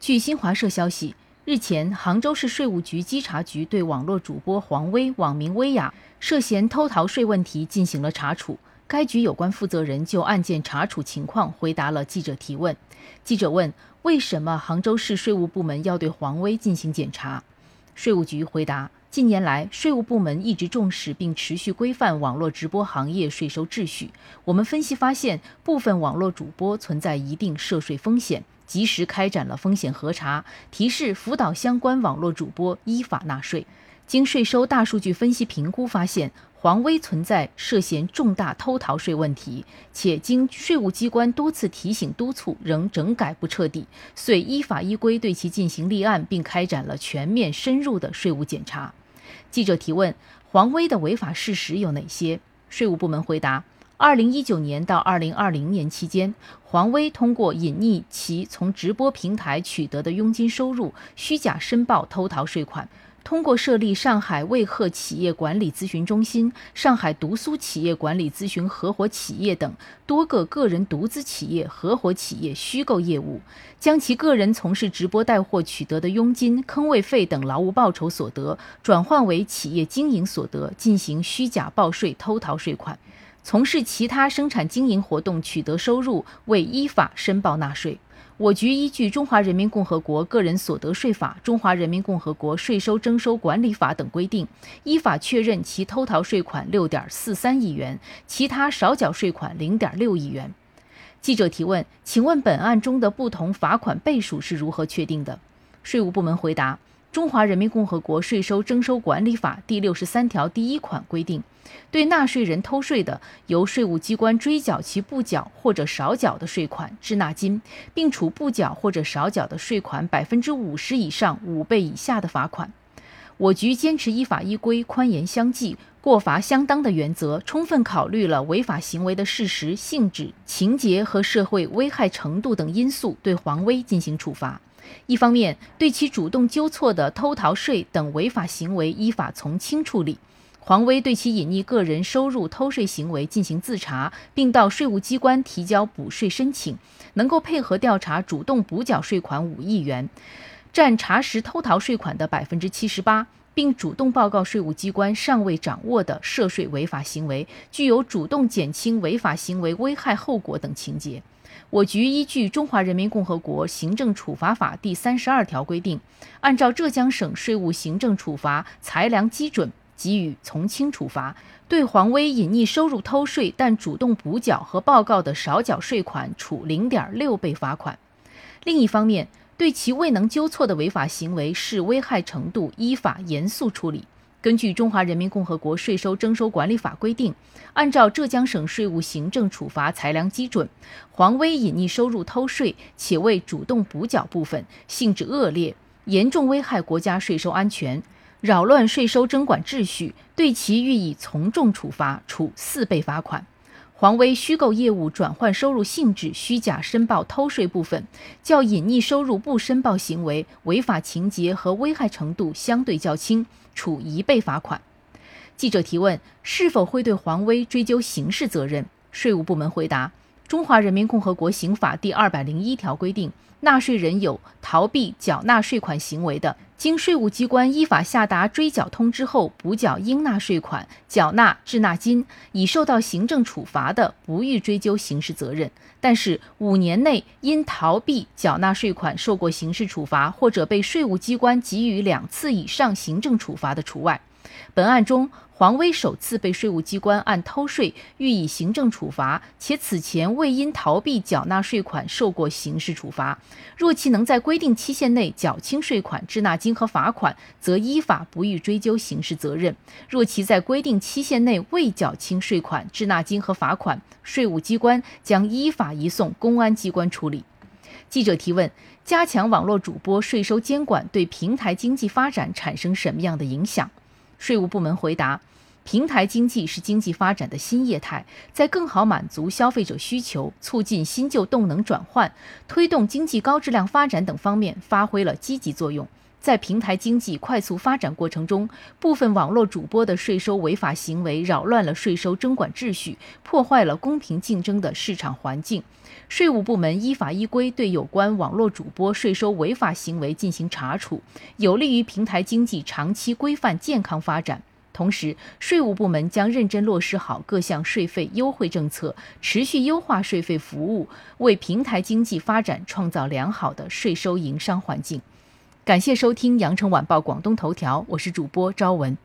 据新华社消息，日前，杭州市税务局稽查局对网络主播黄威（网名薇娅）涉嫌偷逃税问题进行了查处。该局有关负责人就案件查处情况回答了记者提问。记者问：“为什么杭州市税务部门要对黄威进行检查？”税务局回答：“近年来，税务部门一直重视并持续规范网络直播行业税收秩序。我们分析发现，部分网络主播存在一定涉税风险。”及时开展了风险核查，提示辅导相关网络主播依法纳税。经税收大数据分析评估发现，黄威存在涉嫌重大偷逃税问题，且经税务机关多次提醒督促，仍整改不彻底，遂依法依规对其进行立案，并开展了全面深入的税务检查。记者提问：黄威的违法事实有哪些？税务部门回答。二零一九年到二零二零年期间，黄威通过隐匿其从直播平台取得的佣金收入，虚假申报偷逃税款；通过设立上海卫鹤企业管理咨询中心、上海独苏企业管理咨询合伙企业等多个个人独资企业、合伙企业虚构业务，将其个人从事直播带货取得的佣金、坑位费等劳务报酬所得转换为企业经营所得，进行虚假报税偷逃税款。从事其他生产经营活动取得收入未依法申报纳税，我局依据《中华人民共和国个人所得税法》《中华人民共和国税收征收管理法》等规定，依法确认其偷逃税款六点四三亿元，其他少缴税款零点六亿元。记者提问：请问本案中的不同罚款倍数是如何确定的？税务部门回答。《中华人民共和国税收征收管理法》第六十三条第一款规定，对纳税人偷税的，由税务机关追缴其不缴或者少缴的税款滞纳金，并处不缴或者少缴的税款百分之五十以上五倍以下的罚款。我局坚持依法依规、宽严相济、过罚相当的原则，充分考虑了违法行为的事实、性质、情节和社会危害程度等因素，对黄威进行处罚。一方面，对其主动纠错的偷逃税等违法行为依法从轻处理；黄威对其隐匿个人收入偷税行为进行自查，并到税务机关提交补税申请，能够配合调查，主动补缴税款五亿元，占查实偷逃税款的百分之七十八，并主动报告税务机关尚未掌握的涉税违法行为，具有主动减轻违法行为危害后果等情节。我局依据《中华人民共和国行政处罚法》第三十二条规定，按照浙江省税务行政处罚裁量基准给予从轻处罚，对黄威隐匿收入偷税但主动补缴和报告的少缴税款处零点六倍罚款。另一方面，对其未能纠错的违法行为视危害程度，依法严肃处理。根据《中华人民共和国税收征收管理法》规定，按照浙江省税务行政处罚裁量基准，黄威隐匿收入偷税且未主动补缴部分，性质恶劣，严重危害国家税收安全，扰乱税收征管秩序，对其予以从重处罚，处四倍罚款。黄威虚构业务转换收入性质、虚假申报偷税部分，较隐匿收入不申报行为违法情节和危害程度相对较轻，处一倍罚款。记者提问：是否会对黄威追究刑事责任？税务部门回答。中华人民共和国刑法第二百零一条规定，纳税人有逃避缴纳税款行为的，经税务机关依法下达追缴通知后，补缴应纳税款、缴纳滞纳金，已受到行政处罚的，不予追究刑事责任。但是，五年内因逃避缴纳税款受过刑事处罚，或者被税务机关给予两次以上行政处罚的除外。本案中，黄威首次被税务机关按偷税予以行政处罚，且此前未因逃避缴纳税款受过刑事处罚。若其能在规定期限内缴清税款、滞纳金和罚款，则依法不予追究刑事责任；若其在规定期限内未缴清税款、滞纳金和罚款，税务机关将依法移送公安机关处理。记者提问：加强网络主播税收监管对平台经济发展产生什么样的影响？税务部门回答。平台经济是经济发展的新业态，在更好满足消费者需求、促进新旧动能转换、推动经济高质量发展等方面发挥了积极作用。在平台经济快速发展过程中，部分网络主播的税收违法行为扰乱了税收征管秩序，破坏了公平竞争的市场环境。税务部门依法依规对有关网络主播税收违法行为进行查处，有利于平台经济长期规范健康发展。同时，税务部门将认真落实好各项税费优惠政策，持续优化税费服务，为平台经济发展创造良好的税收营商环境。感谢收听《羊城晚报广东头条》，我是主播朝文。